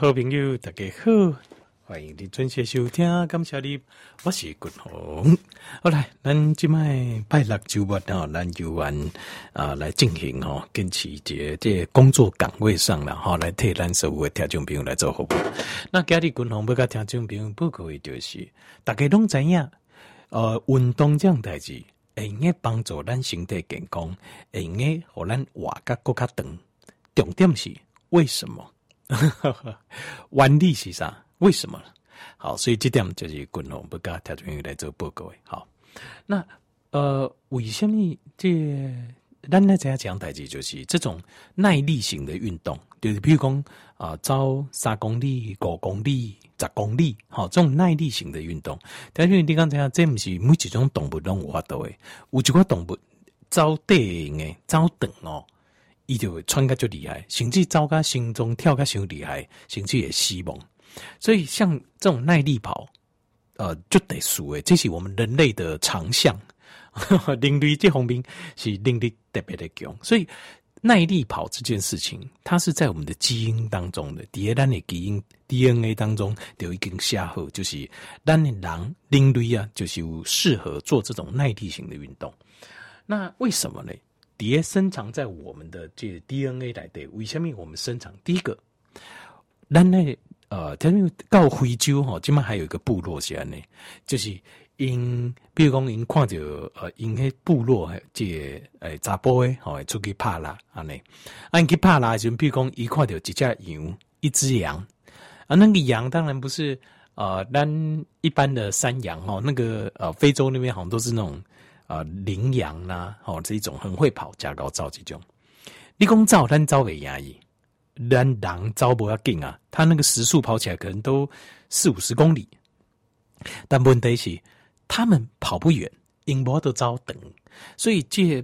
好朋友，大家好，欢迎你准时收听，感谢你，我是军宏。好来，咱即麦拜六周末哦，咱就按啊来进行哦，跟其这这工作岗位上了哈，来替咱所有的听众朋友来做服务。那今日军宏要甲听众朋友报告的就是，大家拢知影，呃，运动这样代志会用帮助咱身体健康，会用个互咱活甲搁较长。重点是为什么？原理是啥？为什么？好，所以这点就是军宏要甲听众朋友来做报告的。好，那呃，为什么这咱来在讲代志，就是这种耐力型的运动，就是比如讲啊，走三公里、五公里、十公里，好，这种耐力型的运动。但是你刚才讲，这不是每一种动物拢有法度的，有一个动物走短的，走长哦。伊就会穿个就厉害，甚至走个心中跳个伤厉害，甚至也死亡。所以像这种耐力跑，呃，就得输诶，这是我们人类的长项。人类这方面是能力特别的强，所以耐力跑这件事情，它是在我们的基因当中的，第二单的基因 DNA 当中有一根下河，就是咱的人人类啊，就是有适合做这种耐力型的运动。那为什么呢？蝶深藏在我们的这 DNA 来的，为什么我们深藏？第一个，咱那呃，他们到非洲哈，今嘛还有一个部落是安呢，就是因，比如讲因看到呃，因迄部落这诶查甫诶，吼出去拍啦安尼，啊，因去拍啦就比如讲伊看到一只羊，一只羊，啊，那个羊当然不是呃，咱一般的山羊哈，那个呃，非洲那边好像都是那种。啊，羚羊呐，哦，这一种很会跑，加高照这种。你讲照，咱照为压抑，咱狼照不要紧啊，他那个时速跑起来可能都四五十公里，但问题是他们跑不远，因无都照等，所以这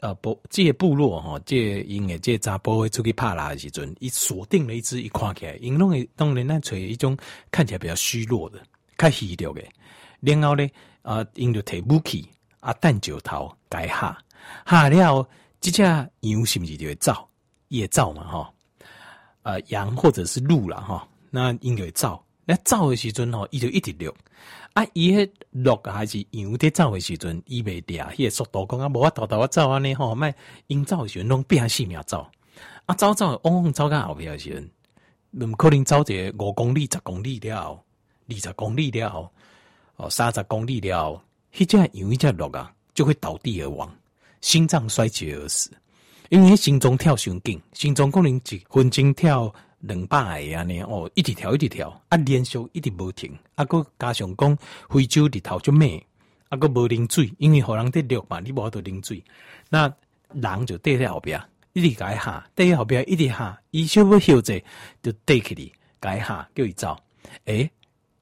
呃部这部落哈，这因为这查甫会出去拍拉的时阵，伊锁定了一只，一看起来，因拢会当然咱找一种看起来比较虚弱的，较虚弱的，然后呢，啊，因就提武器。啊，蛋酒头改下下了，这只羊是不是就会走？也走嘛，哈。呃，羊或者是鹿啦，哈。那应该走。那走的时阵吼，伊就一直录。啊，伊迄录还是羊在走的时阵，伊袂抓，伊个速度讲啊，无法度度我走安尼吼，卖因走的时阵拢变四秒走。啊，走走往往走到后边的时阵，那么可能走一个五公里、十公里了，二十公里了，哦，三十公里了。迄只羊一只鹿啊，就会倒地而亡，心脏衰竭而死。因为心脏跳伤紧，心脏可能一分钟跳两百下安尼哦，一直跳一直跳，啊，连续一直无停。啊，搁加上讲非洲日头就猛，啊，搁无啉水，因为互人伫鹿嘛，你无法度啉水。那人就缀在后边，一直改下，缀在后边一直下，伊稍微休息就缀起哩，改下叫伊走。诶、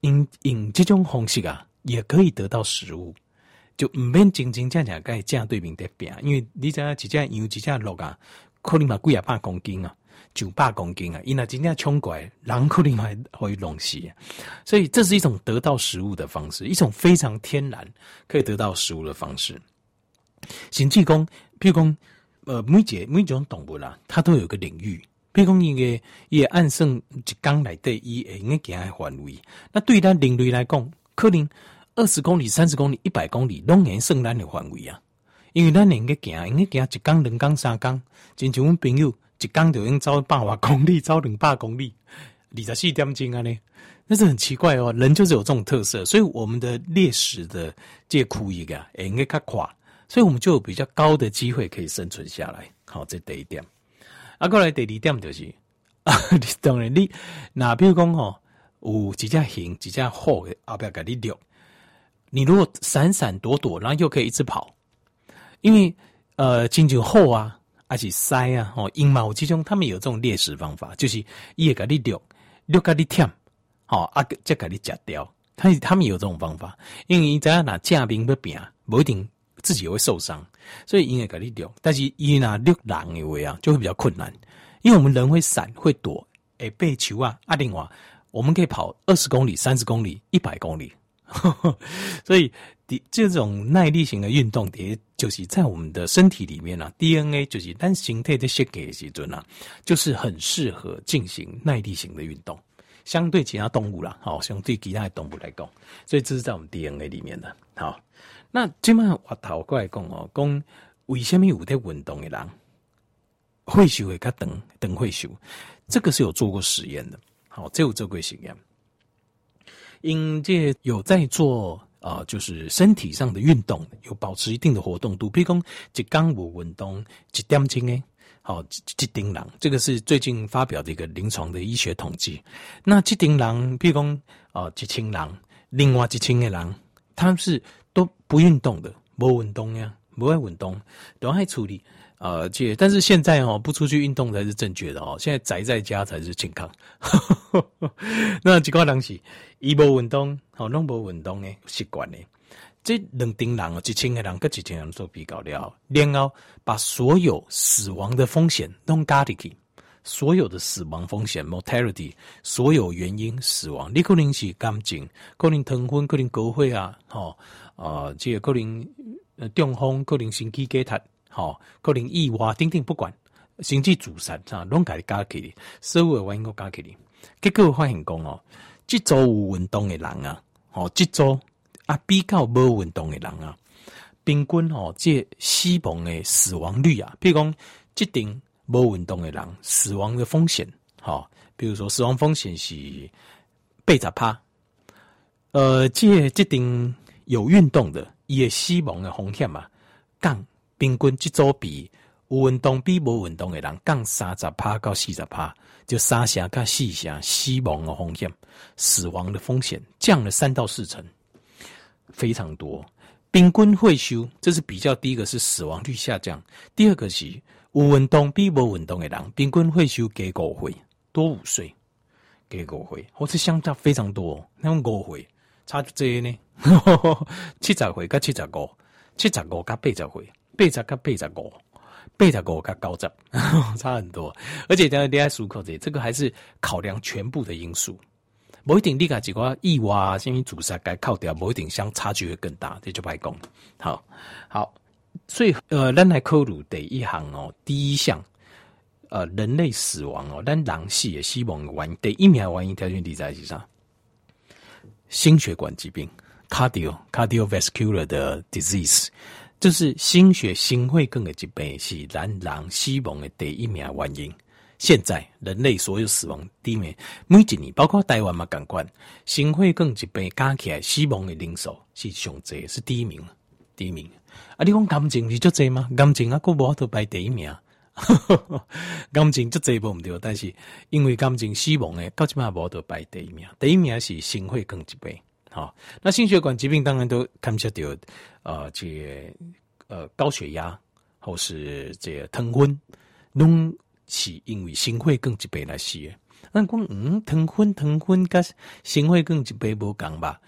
用用这种方式啊，也可以得到食物。就唔免真真正正该正对面得拼，因为你知影一只羊一只鹿啊，可能嘛几啊百公斤啊，九百公斤啊，伊若真正冲过来，人可能还会弄死。所以这是一种得到食物的方式，一种非常天然可以得到食物的方式。甚至讲，譬如讲，呃，每只每种动物啦，它都有个领域。譬如讲，伊个伊个按算一缸内底伊会用个行个范围。那对咱人类来讲，可能。二十公里、三十公里、一百公里，拢能算咱的范围啊！因为咱能个行，能个行一工、两工、三工，亲像阮朋友一工就用走百外公里，走两百公里，二十四点钟啊呢，那是很奇怪哦。人就是有这种特色，所以我们的猎食的这些区域啊，应该较宽，所以我们就有比较高的机会可以生存下来。好，这第一点。啊，过来第二点就是，啊，当然你那比如讲吼，有几只熊，几只虎的后边给你遛。你如果闪闪躲躲，然后又可以一直跑，因为呃，进去后啊，而且塞啊，哦，阴毛之中他们有这种猎食方法，就是也给你遛，遛给你舔，好啊，再给你夹掉。他他们有这种方法，因为你只要拿架兵不扁，不一定自己会受伤，所以应该给你遛。但是伊拿遛狼的话啊，就会比较困难，因为我们人会闪会躲，诶，被球啊，啊，另外我们可以跑二十公里、三十公里、一百公里。所以，这种耐力型的运动，也就是在我们的身体里面啊，DNA 就是咱形态的设计的时阵啊，就是很适合进行耐力型的运动。相对其他动物啦，好，相对其他的动物来讲，所以这是在我们 DNA 里面的。好，那这么我头过来讲哦，讲为什么有在运动的人会修会较长，长会修？这个是有做过实验的。好，这有做过实验，因这有在做啊、就是身体上的运动，有保持一定的活动度，比如讲一天无运动一点钟诶。好，这丁狼，这个是最近发表的一个临床的医学统计。那这丁狼，比如讲啊，这青狼，另外这青的狼，他们是都不运动的，不运动呀，不爱运动，都爱处理。呃，这但是现在哦，不出去运动才是正确的哦。现在宅在家才是健康。那几个人是，一不运动，好，拢不运动诶，习惯诶。这两丁人哦，一千个人跟一千人做比较了，然后把所有死亡的风险弄加进去，所有的死亡风险 （mortality），所有原因死亡，你可能是感情，可能糖分，可能高血压，吼，啊，这个可能呃中风，可能心肌梗塞，吼，可能意外，等等不管，甚至自杀，啊，拢加加起来，所有的原因都加起来，结果发现讲哦，这组有运动的人啊，哦，这组。啊，比较无运动的人啊，平均哦，这死亡的死亡率啊，比如讲，这定无运动的人死亡的风险，哈，比如说死亡风险是八十趴，呃，这这定有运动的，伊的死亡的风险嘛，降平均这组比有运动比无运动的人降三十趴到四十趴，就三成甲四成死亡的风险，死亡的风险降了三到四成。非常多，平均会修，这是比较第一个是死亡率下降，第二个是有运动比无运动的人，平均会修加五岁多五岁，加五岁，或是相差非常多，那种五岁差就这呢，七十岁跟七十五，七十五跟八十岁，八十跟八十五，八十五跟九十，差很多，而且在恋爱漱口这，这个还是考量全部的因素。不一定，你个几个意外啊，甚至自杀该扣掉，不一定相差距会更大，这就不爱讲。好，好，所以呃，咱来考虑第一行哦，第一项呃，人类死亡哦，咱人死的死亡的原因，第一名原因条件第在是啥？心血管疾病，cardio cardiovascular 的 disease，就是心血心血管的疾病是咱人死亡的第一名原因。现在人类所有死亡第一名，每一年包括台湾嘛，感官心血管疾病加起来死亡的人数是上济，是第一名，第一名。啊，你讲感情是足济吗？感情啊，佫无法度排第一名。感情足济无毋对，但是因为感情死亡的，到即嘛无法度排第一名。第一名是心血管疾病。好，那心血管疾病当然都牵涉到呃，这、呃高血压或是这个糖分拢。是因为心血管疾病来死的，咱讲嗯，糖分糖分跟心血管疾病无共吧？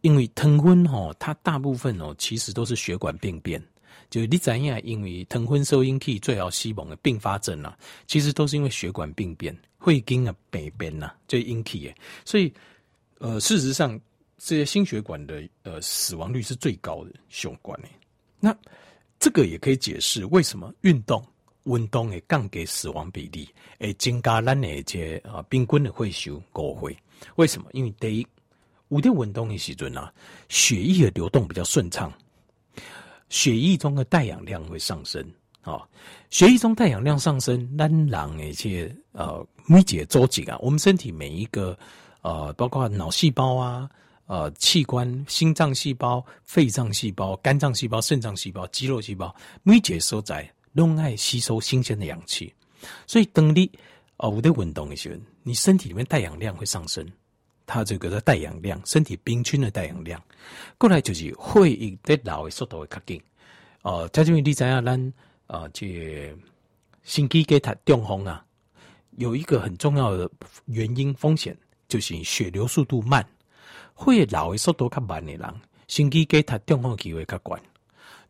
因为糖分吼，它大部分哦，其实都是血管病变。就你知影，因为糖分收引起最后死亡的并发症啊，其实都是因为血管病变、会经啊病变呐，就引起的。所以，呃，事实上，这些心血管的呃死亡率是最高的血管诶。那这个也可以解释为什么运动。运动会降低死亡比例，会增加咱的这啊病菌的会寿五岁。为什么？因为第一，有点运动的时阵啊，血液的流动比较顺畅，血液中的带氧量会上升啊。血液中带氧量上升，咱人的这呃每节周期啊，我们身体每一个呃，包括脑细胞啊、呃器官、心脏细胞、肺脏细胞、肝脏细胞、肾脏细胞、肌肉细胞，每节所在。拢爱吸收新鲜的氧气，所以当你哦有在运动的时候，你身体里面带氧量会上升，它这个的带氧量，身体平均的带氧量，过来就是血液在老的速度会较紧。哦，在这边你知影咱呃，这、心肌梗塞中风啊，有一个很重要的原因风险，就是血流速度慢，会老的速度较慢的人，心肌梗塞中风机会较悬。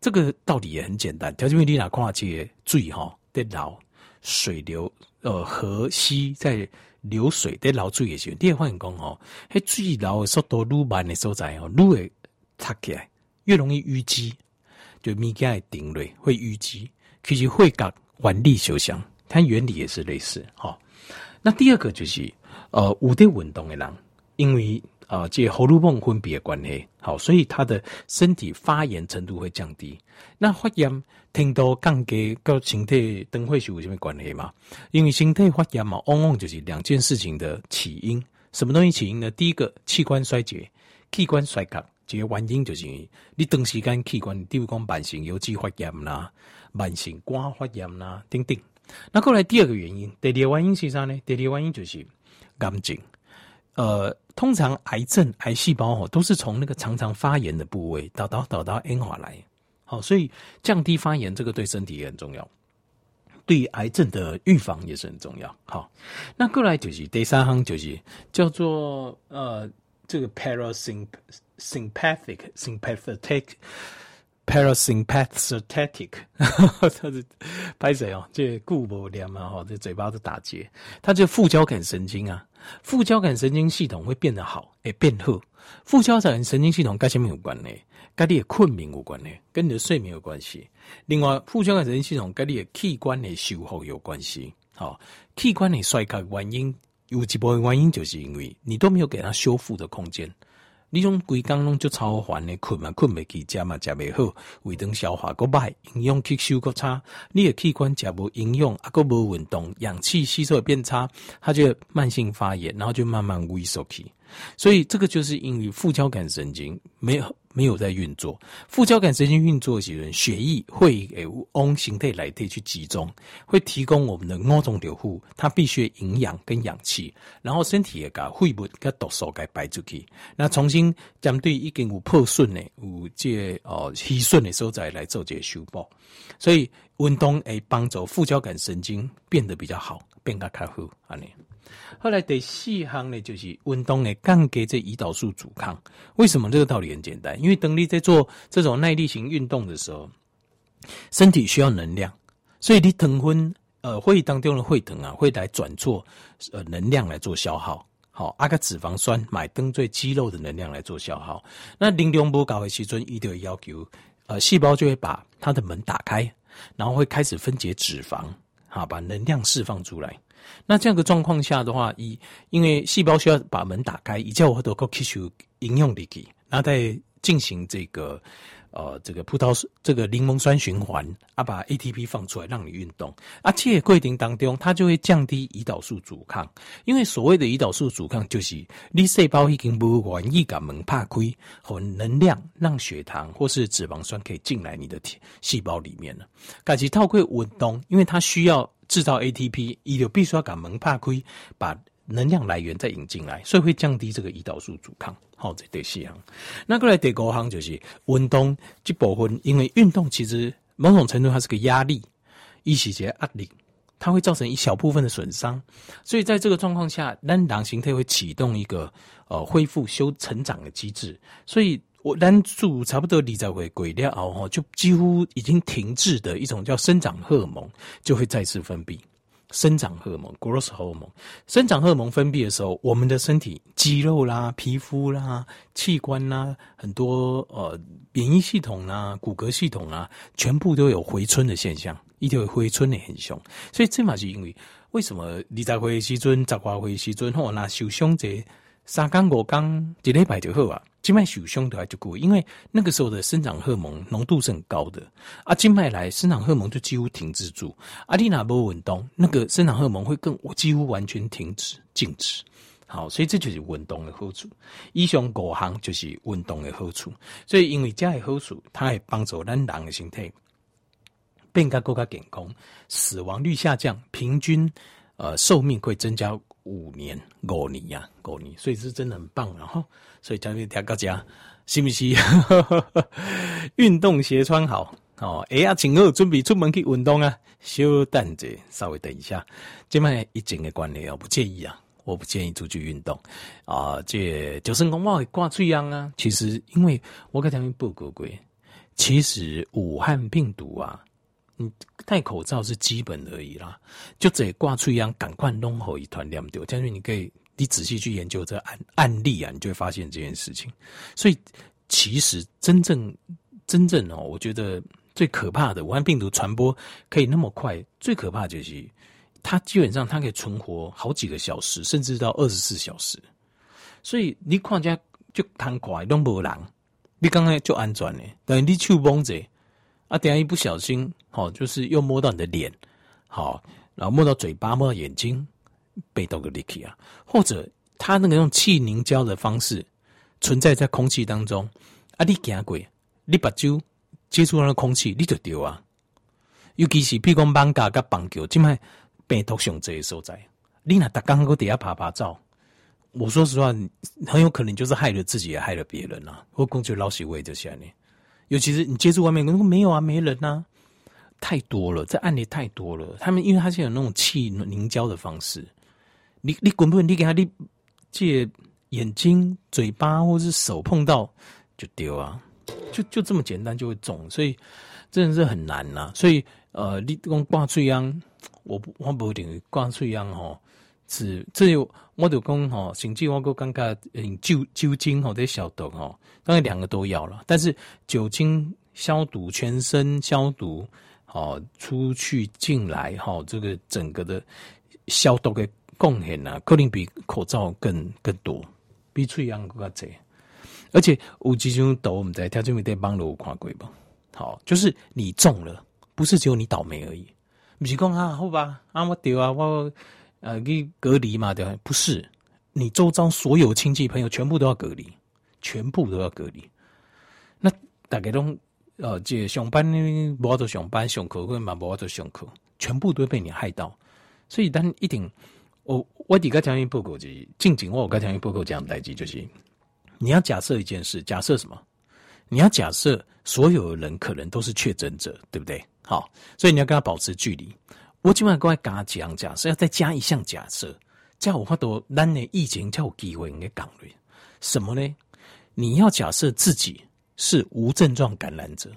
这个道理也很简单，条件为你哪看这水哈在流水流呃河溪在流水在流水的时候，你会发现讲吼，迄水流的速度愈慢的所在哦，愈会塌起来，越容易淤积，就物件会顶落会淤积。其实会甲原理相像，它原理也是类似哈。那第二个就是呃有在运动的人，因为呃这荷尔蒙分泌的关系，好，所以他的身体发炎程度会降低。那发炎听到降低跟身体等会是有什么关系吗？因为身体发炎嘛，往往就是两件事情的起因。什么东西起因呢？第一个器官衰竭、器官衰竭，这个原因就是你长时间器官，比如讲慢性腰肌发炎啦、慢性肝发炎啦等等。那过来第二个原因，第二个原因是啥呢？第二个原因就是癌症。呃，通常癌症、癌细胞哦，都是从那个常常发炎的部位导导导到硬化来。好，所以降低发炎，这个对身体也很重要，对癌症的预防也是很重要。好，那过来就是第三行，就是叫做呃，这个 parasympathetic sympathetic parasympathetic，他是拍谁哦？这顾不了嘛？哈，这嘴巴都打结。它就副交感神经啊，副交感神经系统会变得好，诶，变好。副交感神经系统跟什么有关呢？跟你的困眠有关呢，跟你的睡眠有关系。另外，副交感神经系统跟你的器官的修复有关系。好，器官的衰竭原因有一部分原因就是因为你都没有给它修复的空间。你种规工拢就超烦的困嘛，困袂起，食嘛食袂好，胃肠消化搁歹，营养吸收搁差，你的器官食无营养，啊搁无运动，氧气吸收会变差，它就慢性发炎，然后就慢慢萎缩去。所以这个就是因为副交感神经没有没有在运作，副交感神经运作时阵，血液会诶往形态来体去集中，会提供我们的五脏六腑，它必须营养跟氧气，然后身体也把废物跟毒素给排出去，那重新针对已经有破损的、有这哦虚损的所在来做这个修补，所以运动诶帮助副交感神经变得比较好，变得较好安尼。后来第四行呢，就是运动呢降低这胰岛素阻抗。为什么这个道理很简单？因为当你在做这种耐力型运动的时候，身体需要能量，所以你糖分呃会议当中的会疼啊，会来转做呃能量来做消耗。好，阿个脂肪酸买登最肌肉的能量来做消耗。那能量不高的时阵，一定会要求呃细胞就会把它的门打开，然后会开始分解脂肪，好把能量释放出来。那这样的状况下的话，一因为细胞需要把门打开，以叫我都够吸收营养力，然后再进行这个呃这个葡萄这个柠檬酸循环啊，把 ATP 放出来让你运动啊，这个过程当中它就会降低胰岛素阻抗，因为所谓的胰岛素阻抗就是你细胞已经不愿意把门打开和能量让血糖或是脂肪酸可以进来你的体细胞里面了，感觉透过运动，因为它需要。制造 ATP，伊就必须要把门打开，把能量来源再引进来，所以会降低这个胰岛素阻抗。好，这第四项。那过来第五项就是运动这部分，因为运动其实某种程度它是个压力，一些些压力，它会造成一小部分的损伤。所以在这个状况下，咱人形态会启动一个呃恢复修成长的机制，所以。我单住差不多你在回归了后，就几乎已经停滞的一种叫生长荷尔蒙就会再次分泌。生长荷尔蒙 （growth 荷尔蒙生长荷尔蒙分泌的时候，我们的身体肌肉啦、皮肤啦、器官啦，很多呃免疫系统啦、骨骼系统啊，全部都有回春的现象，一定会回春的很凶。所以这嘛是因为为什么你在回时阵、十八回时阵吼，那受伤者三天五天一礼拜就好啊。静脉受伤的话就过，因为那个时候的生长荷尔蒙浓度是很高的啊，静脉来生长荷尔蒙就几乎停止住。阿丽娜波运动，那个生长荷尔蒙会更几乎完全停止静止。好，所以这就是运动的好处。以上五行就是运动的好处。所以因为这样的好处，它会帮助咱人的身体变得更加健康，死亡率下降，平均呃寿命会增加。五年、五年呀，五年，所以是真的很棒，然后，所以讲给大家，是不是？运动鞋穿好哦，哎呀，请好准备出门去运动啊！稍等者，稍微等一下，这卖疫情的关系我不建议啊，我不建议出去运动啊。这就是讲我会挂嘴痒啊。其实，因为我跟他们报告过，其实武汉病毒啊。你戴口罩是基本而已啦，就这挂出一样，赶快弄好一团两丢。但是你可以，你仔细去研究这案案例啊，你就会发现这件事情。所以其实真正真正哦，我觉得最可怕的武汉病毒传播可以那么快，最可怕就是它基本上它可以存活好几个小时，甚至到二十四小时。所以你看起来就贪快，都无人，你刚刚就安全呢。等你手摸着，啊，等下一不小心，好，就是又摸到你的脸，好，然后摸到嘴巴，摸到眼睛，被动个 leaky 啊，或者它那个用气凝胶的方式存在在空气当中，啊，你行过，你把酒接触到那空气，你就丢啊。尤其是譬如讲艋舺甲棒球，即卖病毒上这些所在，你若逐工搁底下拍拍照。我说实话，很有可能就是害了自己，也害了别人啊！我公觉老喜味这些呢，尤其是你接触外面，如果没有啊，没人啊，太多了，这案例太多了。他们因为他现在有那种气凝胶的方式，你你滚不滚？你给他你借眼睛、嘴巴或是手碰到就丢啊，就就这么简单就会中，所以真的是很难呐、啊。所以呃，你讲挂翠秧，我不我不一定挂翠秧吼。是，这有我就讲吼，甚至我个感觉，嗯，酒酒精或者消毒吼，当然两个都要了。但是酒精消毒全身消毒，好出去进来哈，这个整个的消毒的贡献呐，可能比口罩更更多，比嘴秧更加多。而且有几种毒，我们在条件面对帮助看过吧？好，就是你中了，不是只有你倒霉而已。不是讲啊，好吧，啊我丢啊我。呃，你隔离嘛？对吧？不是，你周遭所有亲戚朋友全部都要隔离，全部都要隔离。那大概都呃，这上班呢，不要做上班，上课或者嘛不要做上课，全部都被你害到。所以，但一定，我我底下讲一报告就是，近景我我刚讲一报告讲代志就是，你要假设一件事，假设什么？你要假设所有人可能都是确诊者，对不对？好，所以你要跟他保持距离。我今晚跟他讲假设，要再加一项假设，叫我发多咱的疫情才有机会应该讲嘞。什么呢？你要假设自己是无症状感染者，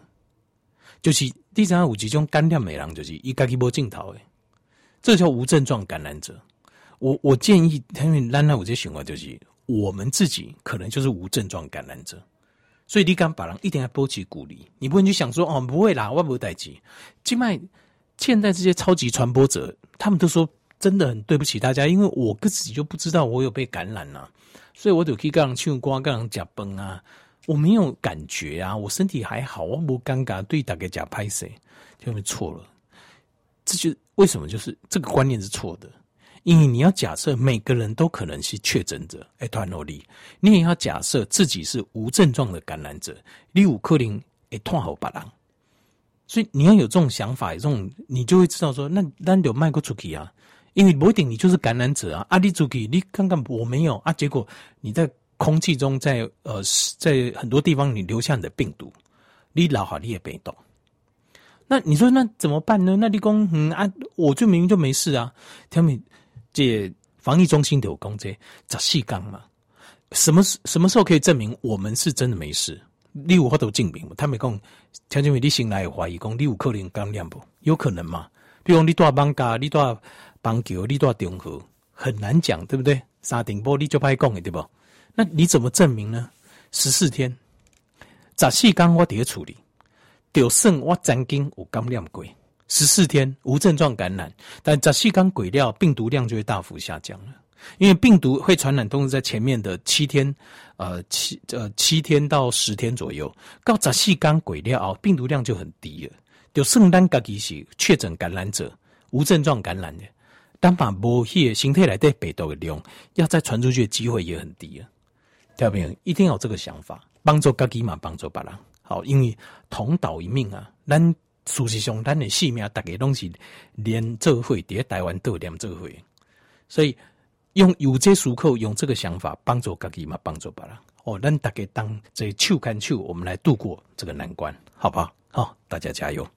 就是第三五集中干掉美郎，就是一家一波镜头诶，这叫无症状感染者。我我建议，因为咱那有些情况，就是我们自己可能就是无症状感染者，所以你敢把人一定要保持鼓励，你不能去想说哦不会啦，我不会代志，今麦。现在这些超级传播者，他们都说真的很对不起大家，因为我自己就不知道我有被感染啊，所以我就可以跟人唱歌，跟人假崩啊，我没有感觉啊，我身体还好，我不尴尬，对大家假拍谁，就没错了。这就为什么就是这个观念是错的，因为你要假设每个人都可能是确诊者，哎，团努力，你也要假设自己是无症状的感染者，你有可能会传给别人。所以你要有这种想法，这种你就会知道说，那那有卖过出去啊？因为不一定你就是感染者啊。阿里出去，你看看我没有啊，结果你在空气中在，呃在很多地方你留下你的病毒，你老好你也被动。那你说那怎么办呢？那你讲嗯啊，我就明明就没事啊。他们这防疫中心都有讲这杂细缸嘛，什么什么时候可以证明我们是真的没事？你有法度证明，他们讲，听见没？你醒来有怀疑，讲你有可能感染不？有可能吗？比如你住艋舺，你住邦桥，你住中和，很难讲，对不对？沙顶玻璃就歹讲的，对不？那你怎么证明呢？十四天，十四天我得处理，就算我曾经有感染过，十四天无症状感染，但十四天过了，病毒量就会大幅下降了。因为病毒会传染，都是在前面的七天，呃七呃七天到十天左右。到十四天过了，病毒量就很低了。就圣诞假期是确诊感染者，无症状感染的，但把无血形态来对病毒的量，要再传出去的机会也很低了。听到没有？一定要有这个想法，帮助自己嘛，帮助别人。好，因为同岛一命啊，咱事实上咱的性命，大家拢是连做伙在台湾都连做伙，所以。用有这时刻，用这个想法帮助自己嘛，帮助别人哦。咱大家当这手牵手，我们来度过这个难关，好不好？好，大家加油。